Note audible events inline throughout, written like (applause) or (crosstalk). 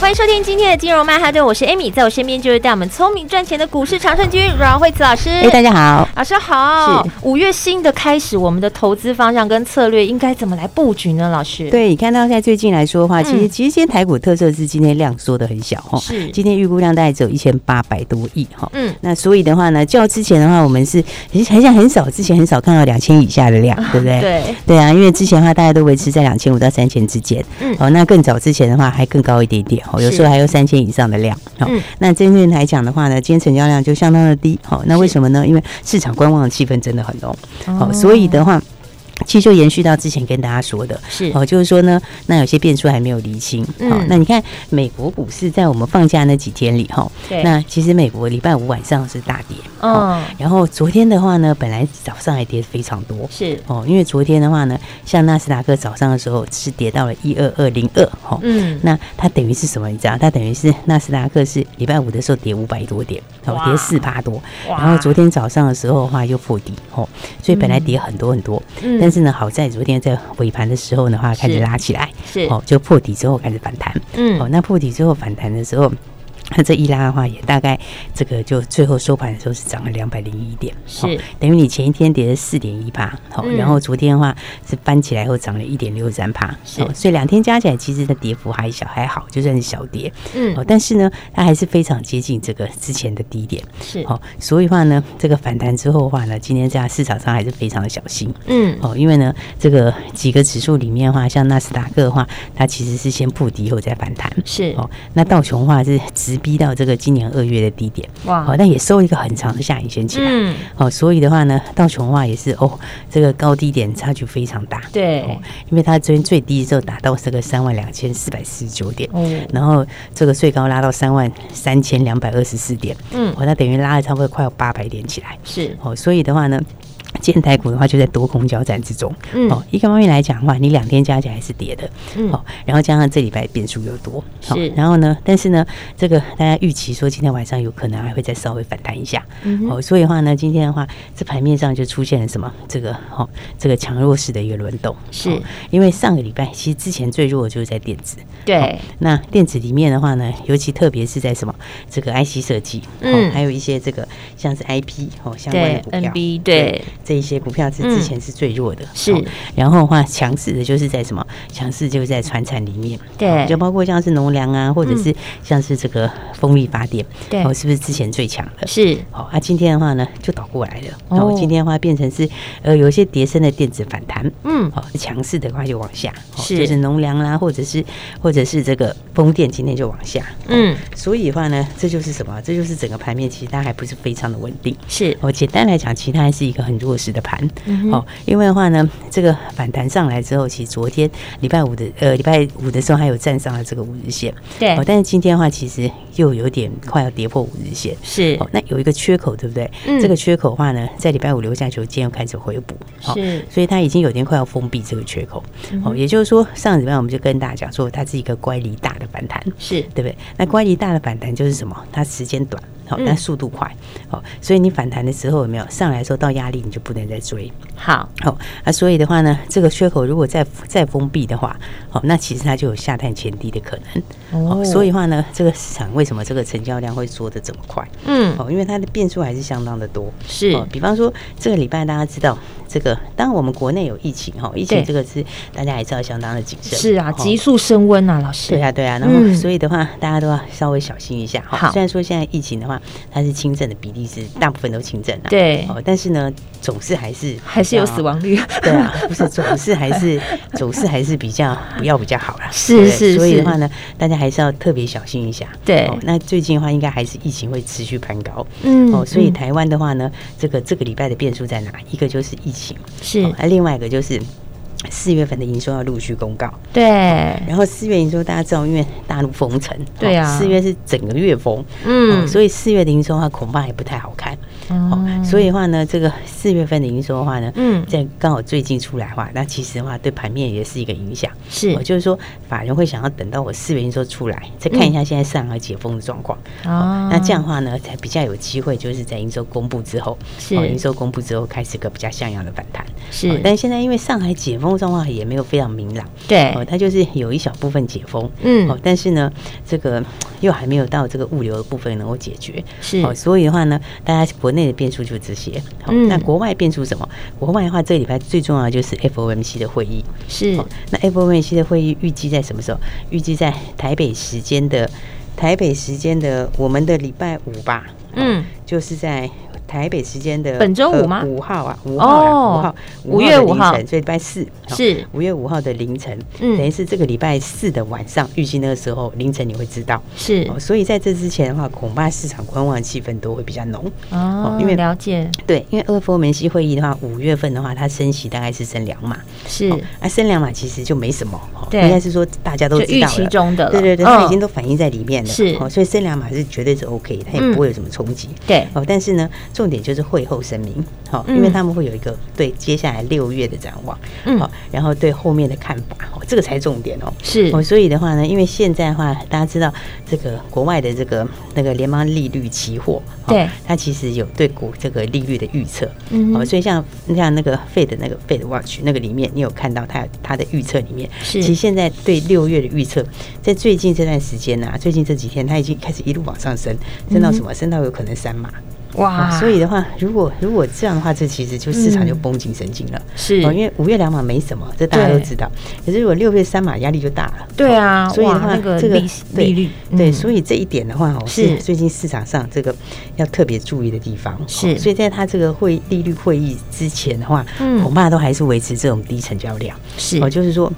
欢迎收听今天的金融曼哈顿，我是 Amy，在我身边就是带我们聪明赚钱的股市常胜军阮慧慈老师。哎，大家好，老师好。是五月新的开始，我们的投资方向跟策略应该怎么来布局呢？老师，对，你看到现在最近来说的话，其实、嗯、其实今天台股特色是今天量缩的很小哈，是今天预估量大概只有一千八百多亿哈。嗯，那所以的话呢，较之前的话，我们是很很像很少，之前很少看到两千以下的量，(laughs) 对不对？对对啊，因为之前的话大家都维持在两千五到三千之间。嗯，哦，那更早之前的话还更高一点点。有时候还有三千以上的量，好，那真正来讲的话呢，今天成交量就相当的低，好，那为什么呢？因为市场观望的气氛真的很浓，好，所以的话。其实就延续到之前跟大家说的，是。哦，就是说呢，那有些变数还没有厘清。好，那你看美国股市在我们放假那几天里，哈，那其实美国礼拜五晚上是大跌，哦，然后昨天的话呢，本来早上还跌非常多，是。哦，因为昨天的话呢，像纳斯达克早上的时候是跌到了一二二零二，哈，嗯，那它等于是什么？你知道，它等于是纳斯达克是礼拜五的时候跌五百多点，哦，跌四八多，然后昨天早上的时候的话又破底，哦，所以本来跌很多很多，嗯。但是呢，好在昨天在尾盘的时候的话，开始拉起来，是。哦，就破底之后开始反弹，嗯，哦，那破底之后反弹的时候。那这一拉的话，也大概这个就最后收盘的时候是涨了两百零一点，是等于你前一天跌了四点一八，好，然后昨天的话是搬起来后涨了一点六三趴，是，所以两天加起来其实的跌幅还小还好，就算是小跌，嗯，哦，但是呢，它还是非常接近这个之前的低点，是，哦，所以话呢，这个反弹之后的话呢，今天在市场上还是非常的小心，嗯，哦，因为呢，这个几个指数里面的话，像纳斯达克的话，它其实是先破底以后再反弹，是，哦，那道琼的话是直。逼到这个今年二月的低点哇，好，但也收一个很长的下影线起来，嗯，好，所以的话呢，道琼的话也是哦，这个高低点差距非常大，对，因为它这边最低的时候达到这个三万两千四百四十九点，嗯，然后这个最高拉到三万三千两百二十四点，嗯，哦，那等于拉了差不多快要八百点起来，是，哦，所以的话呢。今天台股的话就在多空交战之中，嗯，哦，一个方面来讲的话，你两天加起来是跌的，嗯，哦，然后加上这礼拜变数又多，是，然后呢，但是呢，这个大家预期说今天晚上有可能还会再稍微反弹一下，嗯，哦，所以的话呢，今天的话，这盘面上就出现了什么？这个，哦，这个强弱势的一个轮动，是。因为上个礼拜其实之前最弱的就是在电子，对，那电子里面的话呢，尤其特别是在什么？这个 IC 设计，嗯，还有一些这个像是 IP 哦相关的股票，对，对。这一些股票是之前是最弱的，是，然后的话强势的就是在什么？强势就是在船产里面，对，就包括像是农粮啊，或者是像是这个风力发电，对，哦，是不是之前最强的？是，哦，啊，今天的话呢，就倒过来了，哦，今天的话变成是呃有一些跌升的电子反弹，嗯，哦，强势的话就往下，是，就是农粮啦，或者是或者是这个风电今天就往下，嗯，所以的话呢，这就是什么？这就是整个盘面其实它还不是非常的稳定，是，哦，简单来讲，其实还是一个很弱。时的盘，好，因为的话呢，这个反弹上来之后，其实昨天礼拜五的呃礼拜五的时候还有站上了这个五日线，对，但是今天的话其实又有点快要跌破五日线，是，那有一个缺口，对不对？嗯，这个缺口的话呢，在礼拜五留下之后，今天又开始回补，是，所以它已经有点快要封闭这个缺口，哦，也就是说，上礼拜我们就跟大家讲说，它是一个乖离大的反弹，是。对不对？那乖离大的反弹就是什么？它时间短。好，但速度快，好，所以你反弹的时候有没有？上来的时候到压力，你就不能再追。好，好，那，所以的话呢，这个缺口如果再再封闭的话，好，那其实它就有下探前低的可能。哦，所以的话呢，这个市场为什么这个成交量会缩的这么快？嗯，哦，因为它的变数还是相当的多。是，比方说这个礼拜大家知道。这个，当然我们国内有疫情哈，疫情这个是大家还是要相当的谨慎。是啊，急速升温啊，老师。对啊，对啊，然后所以的话，大家都要稍微小心一下。好，虽然说现在疫情的话，它是轻症的比例是大部分都轻症啊。对。哦，但是呢，总是还是还是有死亡率。(laughs) 对啊，不是总是还是 (laughs) 总是还是比较不要比较好啦。是是。所以的话呢，大家还是要特别小心一下。对。那最近的话，应该还是疫情会持续攀高。嗯。哦，所以台湾的话呢，这个这个礼拜的变数在哪？一个就是疫情。是，那另外一个就是四月份的营收要陆续公告，对。然后四月营收大家知道，因为大陆封城，对啊，四月是整个月封，嗯，所以四月的营收的话恐怕也不太好看，哦，所以的话呢，这个四月份的营收的话呢，嗯，在刚好最近出来的话，那其实的话对盘面也是一个影响，是，就是说法人会想要等到我四月营收出来，再看一下现在上海解封的状况，哦，那这样的话呢，才比较有机会，就是在营收公布之后，是，营收公布之后开始个比较像样的反弹，是，但是现在因为上海解封。状况也没有非常明朗，对，哦，它就是有一小部分解封，嗯，哦，但是呢，这个 (tsk) 又还没有到这个物流的部分能够解决，是，哦，所以的话呢，大家国内的变数就这些，嗯，那国外变数什么？国外的话，这个礼拜最重要的就是 FOMC 的会议，是，那 FOMC 的会议预计在什么时候？预计在台北时间的台北时间的我们的礼拜五吧，嗯，就是在。台北时间的本周五吗？五号啊，五号，五号，五月五号，所以礼拜四是。五月五号的凌晨，嗯，等于是这个礼拜四的晚上，预计那个时候凌晨你会知道，是，所以在这之前的话，恐怕市场观望气氛都会比较浓。哦，因为了解，对，因为 FOMC 会议的话，五月份的话，它升息大概是升两码，是，啊，升两码其实就没什么，对，应该是说大家都知道了，中的，对对对，它已经都反映在里面了，是，所以升两码是绝对是 OK，它也不会有什么冲击，对，哦，但是呢。重点就是会后声明，好，因为他们会有一个对接下来六月的展望，好，然后对后面的看法，哦，这个才重点哦，是。哦，所以的话呢，因为现在的话，大家知道这个国外的这个那个联邦利率期货，对，它其实有对股这个利率的预测，嗯，哦，所以像像那个 Fed 那个 Fed Watch 那个里面，你有看到它它的预测里面，是，其实现在对六月的预测，在最近这段时间呢，最近这几天，它已经开始一路往上升，升到什么？升到有可能三码。哇，所以的话，如果如果这样的话，这其实就市场就绷紧神经了。是，因为五月两码没什么，这大家都知道。可是如果六月三码压力就大了。对啊，所以的话，这个利率，对，所以这一点的话，哦，是最近市场上这个要特别注意的地方。是，所以在它这个会利率会议之前的话，恐怕都还是维持这种低成交量。是，哦，就是说。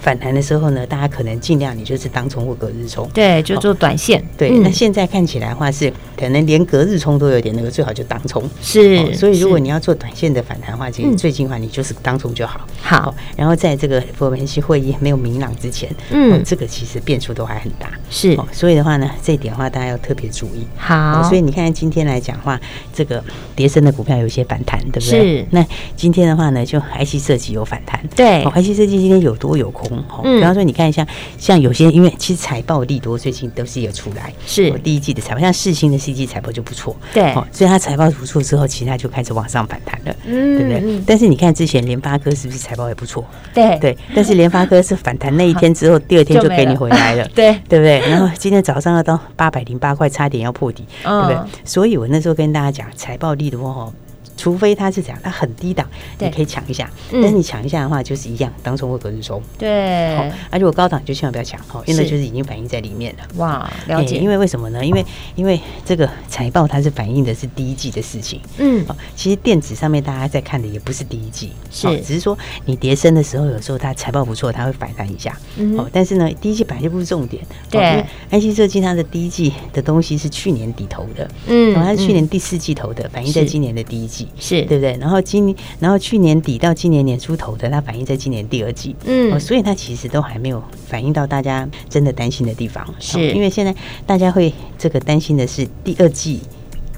反弹的时候呢，大家可能尽量你就是当冲或隔日冲，对，就做短线。对，那现在看起来的话是可能连隔日冲都有点那个，最好就当冲。是，所以如果你要做短线的反弹的话，其实最近的话你就是当冲就好。好，然后在这个 FOMC 会议没有明朗之前，嗯，这个其实变数都还很大。是，所以的话呢，这一点的话大家要特别注意。好，所以你看今天来讲的话，这个跌升的股票有一些反弹，对不对？是。那今天的话呢，就 IC 设计有反弹。对，IC 设计今天有多有空。嗯，比方说你看一下，像有些因为其实财报利多最近都是有出来，是第一季的财报，像世新的 C G 财报就不错，对，所以它财报不错之后，其他就开始往上反弹了，嗯，对不对？但是你看之前联发科是不是财报也不错？对对，但是联发科是反弹那一天之后，第二天就给你回来了，(laughs) 对对不对？然后今天早上要到八百零八块，差点要破底，对不对？所以我那时候跟大家讲，财报利多哈。除非它是这样，它很低档，你可以抢一下。但是你抢一下的话，就是一样，当冲或隔日冲。对。好，而且我高档就千万不要抢，哈，因为就是已经反映在里面了。哇，了解。因为为什么呢？因为因为这个财报它是反映的是第一季的事情。嗯。其实电子上面大家在看的也不是第一季，是只是说你跌升的时候，有时候它财报不错，它会反弹一下。嗯。哦，但是呢，第一季本来就不是重点。对。IC 设计它的第一季的东西是去年底投的，嗯，它是去年第四季投的，反映在今年的第一季。是对不对？然后今然后去年底到今年年初头的，它反映在今年第二季，嗯，所以它其实都还没有反映到大家真的担心的地方，是因为现在大家会这个担心的是第二季。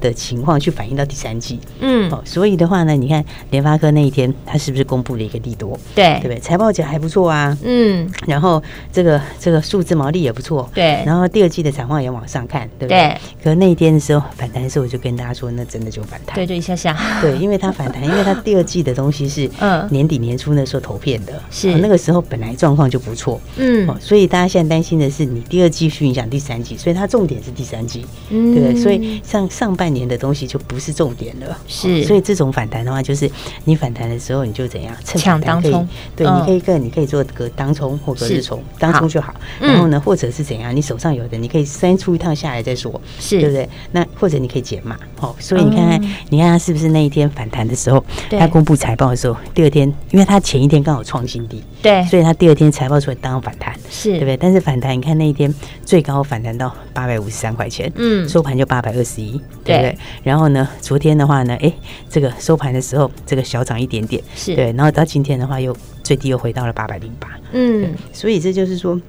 的情况去反映到第三季，嗯，哦，所以的话呢，你看联发科那一天，它是不是公布了一个利多？对，对不对？财报讲还不错啊，嗯，然后这个这个数字毛利也不错，对，然后第二季的展望也往上看，对不对？对，可是那一天的时候反弹的时候，我就跟大家说，那真的就反弹，对，就一下下，对，因为它反弹，(laughs) 因为它第二季的东西是嗯。年底年初那时候投片的，是。那个时候本来状况就不错，嗯，哦，所以大家现在担心的是你第二季去影响第三季，所以它重点是第三季，嗯，对不对？所以像上半年的东西就不是重点了，是，所以这种反弹的话，就是你反弹的时候，你就怎样趁抢当冲，对，你可以跟你可以做个当冲或隔日冲，当冲就好。然后呢，或者是怎样，你手上有的，你可以先出一趟下来再说，是。对不对？那或者你可以减码，哦，所以你看看，你看他是不是那一天反弹的时候，他公布财报的时候，第二天，因为他前一天刚好创新低，对，所以它第二天财报出来当反弹，是对不对？但是反弹，你看那一天最高反弹到八百五十三块钱，嗯，收盘就八百二十一，对。对。然后呢，昨天的话呢，哎，这个收盘的时候，这个小涨一点点，是对。然后到今天的话，又最低又回到了八百零八，嗯，所以这就是说。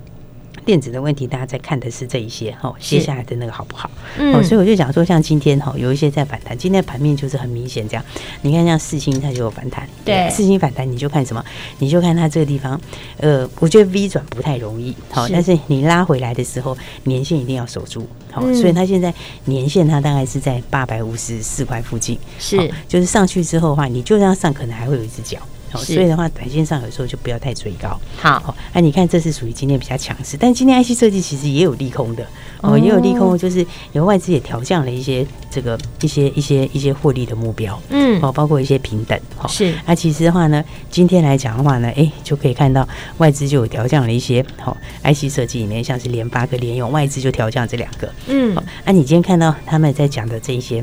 电子的问题，大家在看的是这一些哈，接下来的那个好不好？哦，所以我就想说，像今天哈，有一些在反弹，今天盘面就是很明显这样。你看像四星它就有反弹，对，四星反弹你就看什么？你就看它这个地方，呃，我觉得 V 转不太容易，好，但是你拉回来的时候，年限一定要守住，好，所以它现在年限它大概是在八百五十四块附近，是，就是上去之后的话，你就这样上，可能还会有一只脚。所以的话，短线上有时候就不要太追高。好，那，你看这是属于今天比较强势，但今天 IC 设计其实也有利空的。哦，也有利空，就是有外资也调降了一些这个一些一些一些获利的目标，嗯，哦，包括一些平等，哈，是。那其实的话呢，今天来讲的话呢，哎，就可以看到外资就有调降了一些，好，IC 设计里面像是联发科、联用，外资就调降这两个，嗯，啊，你今天看到他们在讲的这一些。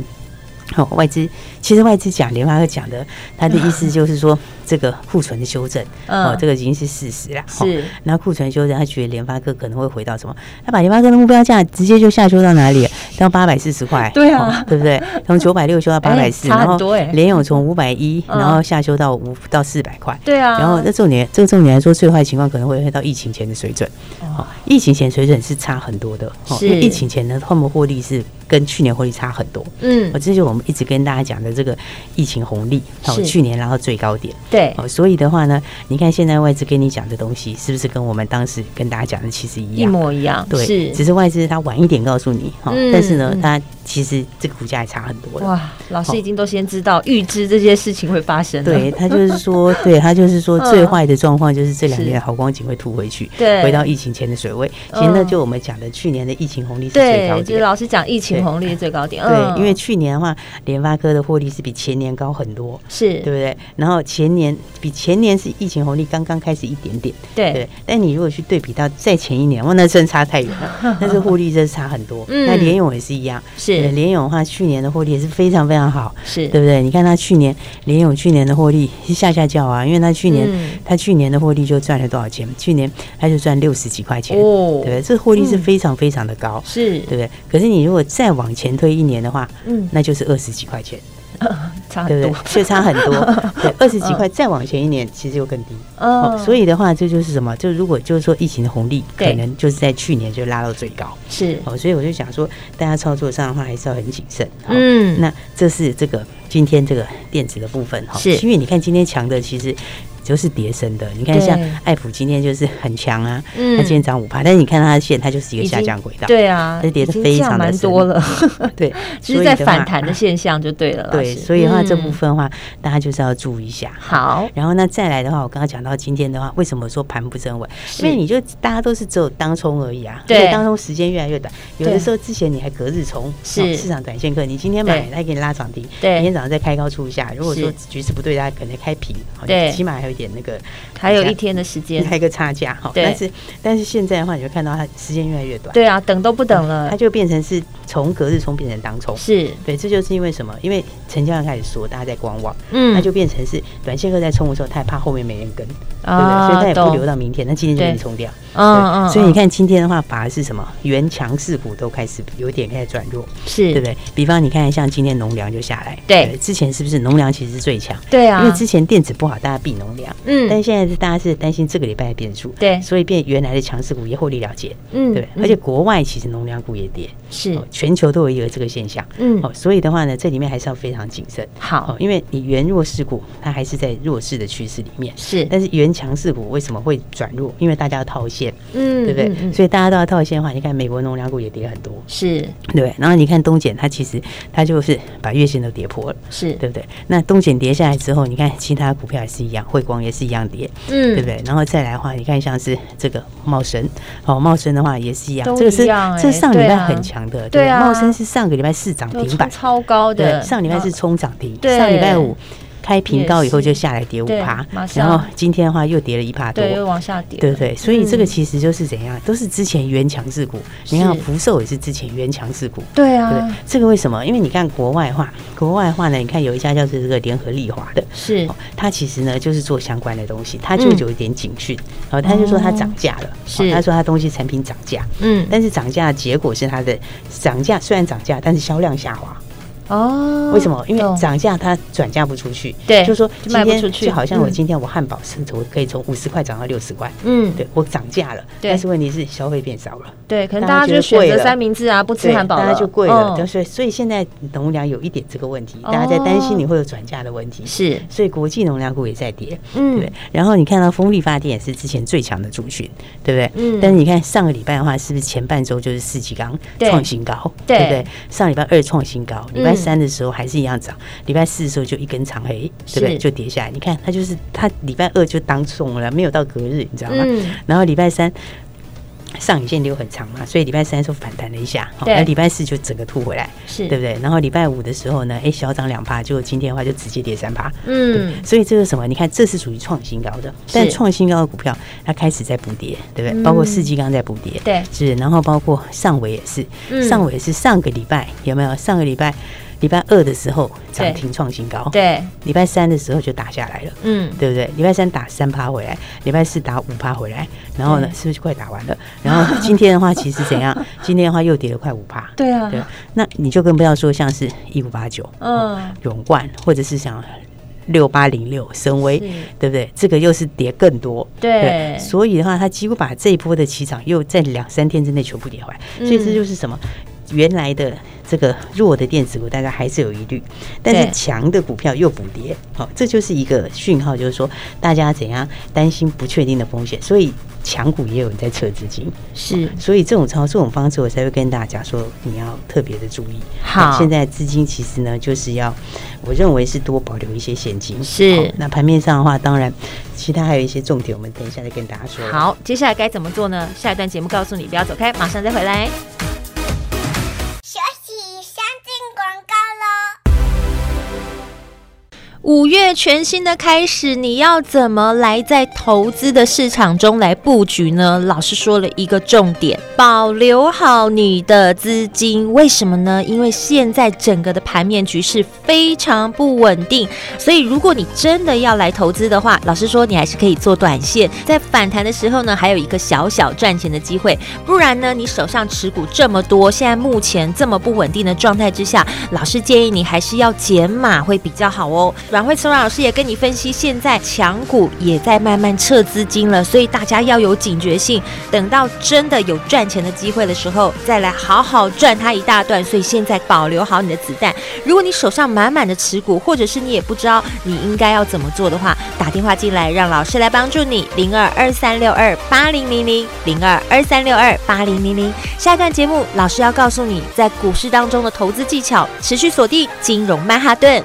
哦，外资其实外资讲联发科讲的，他的意思就是说，这个库存的修正，哦，这个已经是事实了。是，那库存修正，他觉得联发科可能会回到什么？他把联发科的目标价直接就下修到哪里？到八百四十块。对啊，对不对？从九百六修到八百四，然后联咏从五百一，然后下修到五到四百块。对啊，然后那重点，这个重点来说，最坏情况可能会回到疫情前的水准。哦，疫情前水准是差很多的。是，因为疫情前呢，他们获利是。跟去年获利差很多，嗯，哦，这就是我们一直跟大家讲的这个疫情红利，哦，去年拉到最高点，对，哦，所以的话呢，你看现在外资跟你讲的东西，是不是跟我们当时跟大家讲的其实一样，一模一样？对，是，只是外资他晚一点告诉你，哈，但是呢，他其实这个股价也差很多了。哇，老师已经都先知道预知这些事情会发生，对他就是说，对他就是说，最坏的状况就是这两年好光景会吐回去，对，回到疫情前的水位。其实那就我们讲的去年的疫情红利是最高点，就是老师讲疫情红利最高点。对，因为去年的话，联发科的获利是比前年高很多，是对不对？然后前年比前年是疫情红利刚刚开始一点点，对对。但你如果去对比到再前一年，哇，那真差太远了，(laughs) 但是获利真是差很多。那联咏也是一样，是联咏的话，去年的获利也是非常非常好，是对不对？你看他去年联咏去年的获利是下下叫啊，因为他去年他去年的获利就赚了多少钱？去年他就赚六十几块钱，哦，对不对？这获利是非常非常的高，是对不对？可是你如果再往前推一年。的话，嗯，那就是二十几块钱，(laughs) 差很多，所以差很多。(laughs) 对，二十几块再往前一年，其实又更低。哦，所以的话，这就是什么？就如果就是说疫情的红利，可能就是在去年就拉到最高。是哦，所以我就想说，大家操作上的话还是要很谨慎。嗯，那这是这个今天这个电子的部分哈。是，因为你看今天强的其实。就是跌升的，你看像爱普今天就是很强啊，嗯，它今天涨五趴，但是你看它的线，它就是一个下降轨道，对啊，它跌的非常的多了，(laughs) 对，就是在反弹的现象就对了，对，所以的话这部分的话，大家就是要注意一下。好，然后那再来的话，我刚刚讲到今天的话，为什么说盘不是很稳？因为你就大家都是只有当冲而已啊，对，当冲时间越来越短，有的时候之前你还隔日冲，是市场短线客，你今天买，它给你拉涨停，对，明天早上再开高出一下，如果说局势不对，大家可能开平，对，起码还有一点那个。还有一天的时间，还有一个差价哈。但是但是现在的话，你会看到它时间越来越短。对啊，等都不等了，它就变成是从隔日冲变成当冲。是对，这就是因为什么？因为成交量开始缩，大家在观望，嗯，那就变成是短线客在冲的时候，他也怕后面没人跟，对不对？所以他也不留到明天，那今天就给你冲掉。嗯嗯。所以你看今天的话，反而是什么？原强势股都开始有点开始转弱，是对不对？比方你看，像今天农粮就下来，对，之前是不是农粮其实是最强？对啊，因为之前电子不好，大家避农粮，嗯，但是现在是。大家是担心这个礼拜的变数，对，所以变原来的强势股也获利了结，嗯，对，而且国外其实农粮股也跌，是，全球都有一个这个现象，嗯，哦，所以的话呢，这里面还是要非常谨慎，好，因为你原弱势股它还是在弱势的趋势里面，是，但是原强势股为什么会转弱？因为大家要套现，嗯，对不对？所以大家都要套现的话，你看美国农粮股也跌很多，是。对，然后你看东碱，它其实它就是把月线都跌破了，是。对不对？那东碱跌下来之后，你看其他股票也是一样，汇光也是一样跌。嗯，对不对？然后再来的话，你看像是这个茂生，哦，茂生的话也是一样，这个是这上礼拜很强的，对啊，茂生是上个礼拜四涨停板，超高的，上礼拜是冲涨停，上礼拜五。开平高以后就下来跌五趴，然后今天的话又跌了一趴多，对，又往下跌，对对，所以这个其实就是怎样，都是之前原强势股。你看福寿也是之前原强势股，对啊，这个为什么？因为你看国外话，国外话呢，你看有一家叫做这个联合利华的，是，它其实呢就是做相关的东西，它就有一点警讯，然后他就说它涨价了，是，他说它东西产品涨价，嗯，但是涨价的结果是它的涨价虽然涨价，但是销量下滑。哦，为什么？因为涨价它转嫁不出去，对，就是说卖不出去，就好像我今天我汉堡是我可以从五十块涨到六十块，嗯，对我涨价了，但是问题是消费变少了，对，可能大家就选择三明治啊，不吃汉堡，大家就贵了，就是所以现在农粮有一点这个问题，大家在担心你会有转嫁的问题，是，所以国际农粮股也在跌，嗯，对。然后你看到风力发电也是之前最强的族群，对不对？嗯。但是你看上个礼拜的话，是不是前半周就是四季钢创新高，对不对？上礼拜二创新高，礼拜三的时候还是一样涨，礼拜四的时候就一根长黑，对不对？就跌下来。你看它就是它礼拜二就当送了，没有到隔日，你知道吗？嗯然后礼拜三。上影线留很长嘛，所以礼拜三的时候反弹了一下，对，那礼拜四就整个吐回来，是对不对？然后礼拜五的时候呢，哎，小涨两趴，就今天的话就直接跌三趴，嗯，所以这个什么？你看，这是属于创新高的，但创新高的股票它开始在补跌，对不对？包括世纪刚在补跌，对，是，然后包括上尾也是，上纬是上个礼拜有没有？上个礼拜。礼拜二的时候涨停创新高，对，礼拜三的时候就打下来了，嗯，对不对？礼拜三打三趴回来，礼拜四打五趴回来，然后呢，是不是快打完了？然后 (laughs) 今天的话，其实怎样？今天的话又跌了快五趴，对啊，对，那你就更不要说像是一五八九，嗯，永冠或者是像六八零六深威，对不对？这个又是跌更多，对，所以的话，它几乎把这一波的起涨又在两三天之内全部跌回来，所以这就是什么？原来的这个弱的电子股，大家还是有疑虑，但是强的股票又补跌，好，这就是一个讯号，就是说大家怎样担心不确定的风险，所以强股也有人在撤资金，是，所以这种操作这种方式，我才会跟大家说，你要特别的注意。好，现在资金其实呢，就是要我认为是多保留一些现金。是，那盘面上的话，当然其他还有一些重点，我们等一下再跟大家说。好，接下来该怎么做呢？下一段节目告诉你，不要走开，马上再回来。五月全新的开始，你要怎么来在投资的市场中来布局呢？老师说了一个重点，保留好你的资金。为什么呢？因为现在整个的盘面局势非常不稳定，所以如果你真的要来投资的话，老师说你还是可以做短线，在反弹的时候呢，还有一个小小赚钱的机会。不然呢，你手上持股这么多，现在目前这么不稳定的状态之下，老师建议你还是要减码会比较好哦。阮慧慈老师也跟你分析，现在强股也在慢慢撤资金了，所以大家要有警觉性。等到真的有赚钱的机会的时候，再来好好赚它一大段。所以现在保留好你的子弹。如果你手上满满的持股，或者是你也不知道你应该要怎么做的话，打电话进来让老师来帮助你。零二二三六二八零零零零二二三六二八零零零。下一段节目，老师要告诉你在股市当中的投资技巧。持续锁定金融曼哈顿。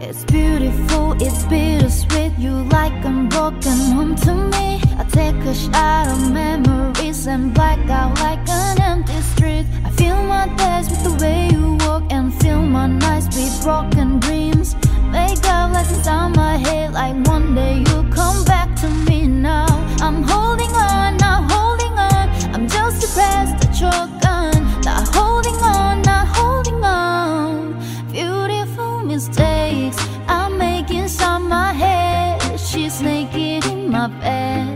It's beautiful, it's bittersweet. You like a broken home to me. I take a shot of memories and black out like an empty street. I fill my days with the way you walk and fill my nights with broken dreams. Make up lessons on my head like one day you'll come back to me now. I'm holding on, not holding on. I'm just depressed that you're. Not holding on, not holding on. Beautiful mistake. My bed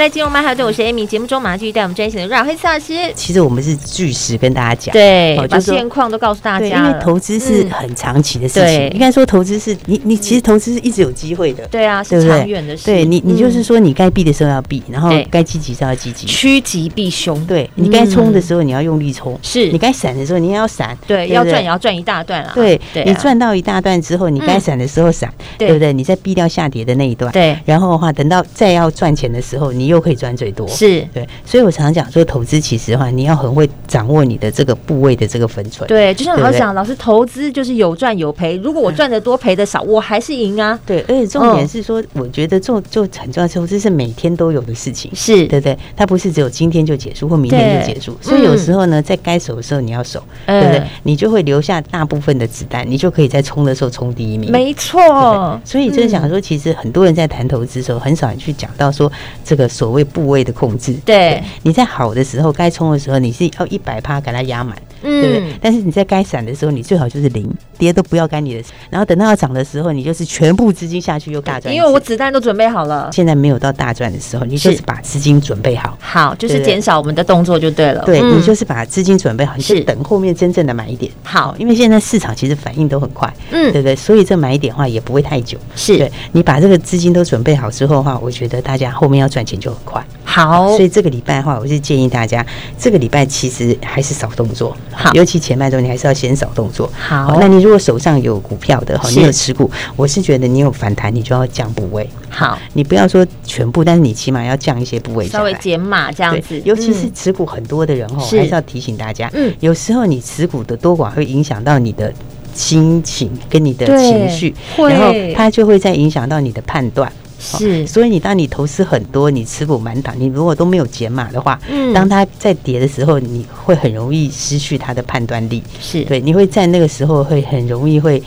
在金融曼哈顿，我是 Amy。节目中马上继续带我们专业的阮慧慈老师。其实我们是据实跟大家讲，对，把现况都告诉大家。因为投资是很长期的事情，应该说投资是你你其实投资是一直有机会的，对啊，是长远的事。对你你就是说你该避的时候要避，然后该积极是要积极，趋吉避凶。对你该冲的时候你要用力冲，是你该闪的时候你也要闪，对，要赚也要赚一大段啊。对，你赚到一大段之后，你该闪的时候闪，对不对？你再避掉下跌的那一段，对，然后的话等到再要赚钱的时候，你又可以赚最多。是对，所以我常常讲说，投资其实的话，你要很会掌握你的这个部位的这个分寸。对，就像老师讲，老师投资就是有赚有赔。如果我赚的多，赔的少，我还是赢啊。对，而且重点是说，我觉得做做很重要，投资是每天都有的事情，是对不对？它不是只有今天就结束或明天就结束。所以有时候呢，在该守的时候你要守，对不对？你就会留下大部分的子弹，你就可以在冲的时候冲第一名。没错。所以就是讲说，其实很多人在谈投资的时候，很少人去讲到说这个所谓部位的控制。对，你在好的时候，该冲的时候，你是要一百趴给它压满，嗯、对不对？但是你在该闪的时候，你最好就是零，跌都不要干你的事。然后等到要涨的时候，你就是全部资金下去又大赚。因为我子弹都准备好了。现在没有到大赚的时候，你就是把资金准备好。好，就是减少我们的动作就对了。对，你就是把资金准备好，你就等后面真正的买一点。好，因为现在市场其实反应都很快，嗯，对不对？所以这买一点的话也不会太久。是，对，你把这个资金都准备好之后的话，我觉得大家后面要赚钱就很快。好，所以这个礼拜的话，我是建议大家，这个礼拜其实还是少动作，好，尤其前半周你还是要先少动作。好，那你如果手上有股票的哈，你有持股，我是觉得你有反弹，你就要降部位。好，你不要说全部，但是你起码要降一些部位，稍微减码这样子。尤其是持股很多的人哈，还是要提醒大家，嗯，有时候你持股的多寡会影响到你的心情跟你的情绪，然后它就会再影响到你的判断。是，所以你当你投资很多，你持股满档，你如果都没有解码的话，嗯，当它在跌的时候，你会很容易失去它的判断力。是。对，你会在那个时候会很容易会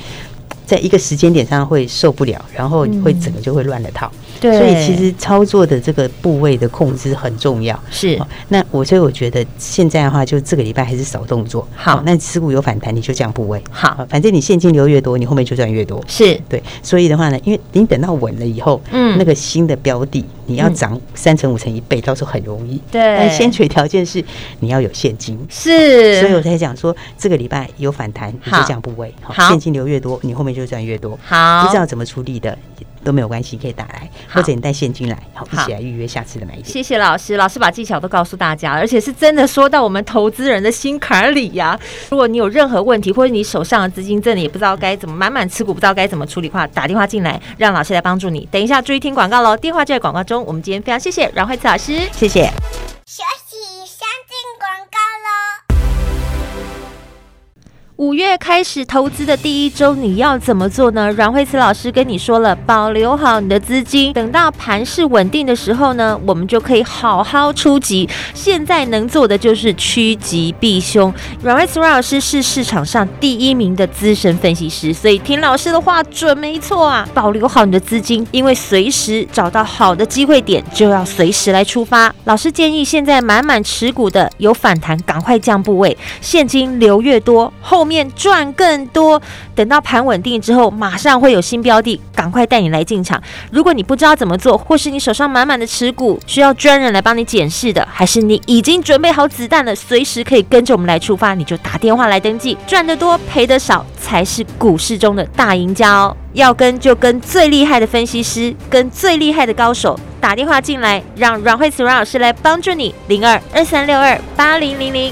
在一个时间点上会受不了，然后会整个就会乱了套。对，所以其实操作的这个部位的控制很重要。是，那我所以我觉得现在的话，就这个礼拜还是少动作。好，那持股有反弹，你就降部位。好，反正你现金流越多，你后面就赚越多。是对，所以的话呢，因为你等到稳了以后，嗯，那个新的标的你要涨三成、五成、一倍，到时候很容易。对，但先决条件是你要有现金。是，所以我才讲说，这个礼拜有反弹，你就降部位。好，现金流越多，你后面就赚越多。好，不知道怎么处理的。都没有关系，可以打来，或者你带现金来，好，一起来预约下次的买点。谢谢老师，老师把技巧都告诉大家，而且是真的说到我们投资人的心坎里呀。如果你有任何问题，或者你手上的资金真的也不知道该怎么满满持股，不知道该怎么处理的话，打电话进来，让老师来帮助你。等一下注意听广告喽，电话就在广告中。我们今天非常谢谢阮慧慈老师，谢谢。五月开始投资的第一周，你要怎么做呢？阮慧慈老师跟你说了，保留好你的资金，等到盘势稳定的时候呢，我们就可以好好出击。现在能做的就是趋吉避凶。阮慧慈老师是市场上第一名的资深分析师，所以听老师的话准没错啊！保留好你的资金，因为随时找到好的机会点，就要随时来出发。老师建议，现在满满持股的有反弹，赶快降部位，现金流越多后。后面赚更多，等到盘稳定之后，马上会有新标的，赶快带你来进场。如果你不知道怎么做，或是你手上满满的持股，需要专人来帮你检视的，还是你已经准备好子弹了，随时可以跟着我们来出发，你就打电话来登记。赚得多，赔得少，才是股市中的大赢家哦。要跟就跟最厉害的分析师，跟最厉害的高手打电话进来，让阮慧慈阮老师来帮助你。零二二三六二八零零零。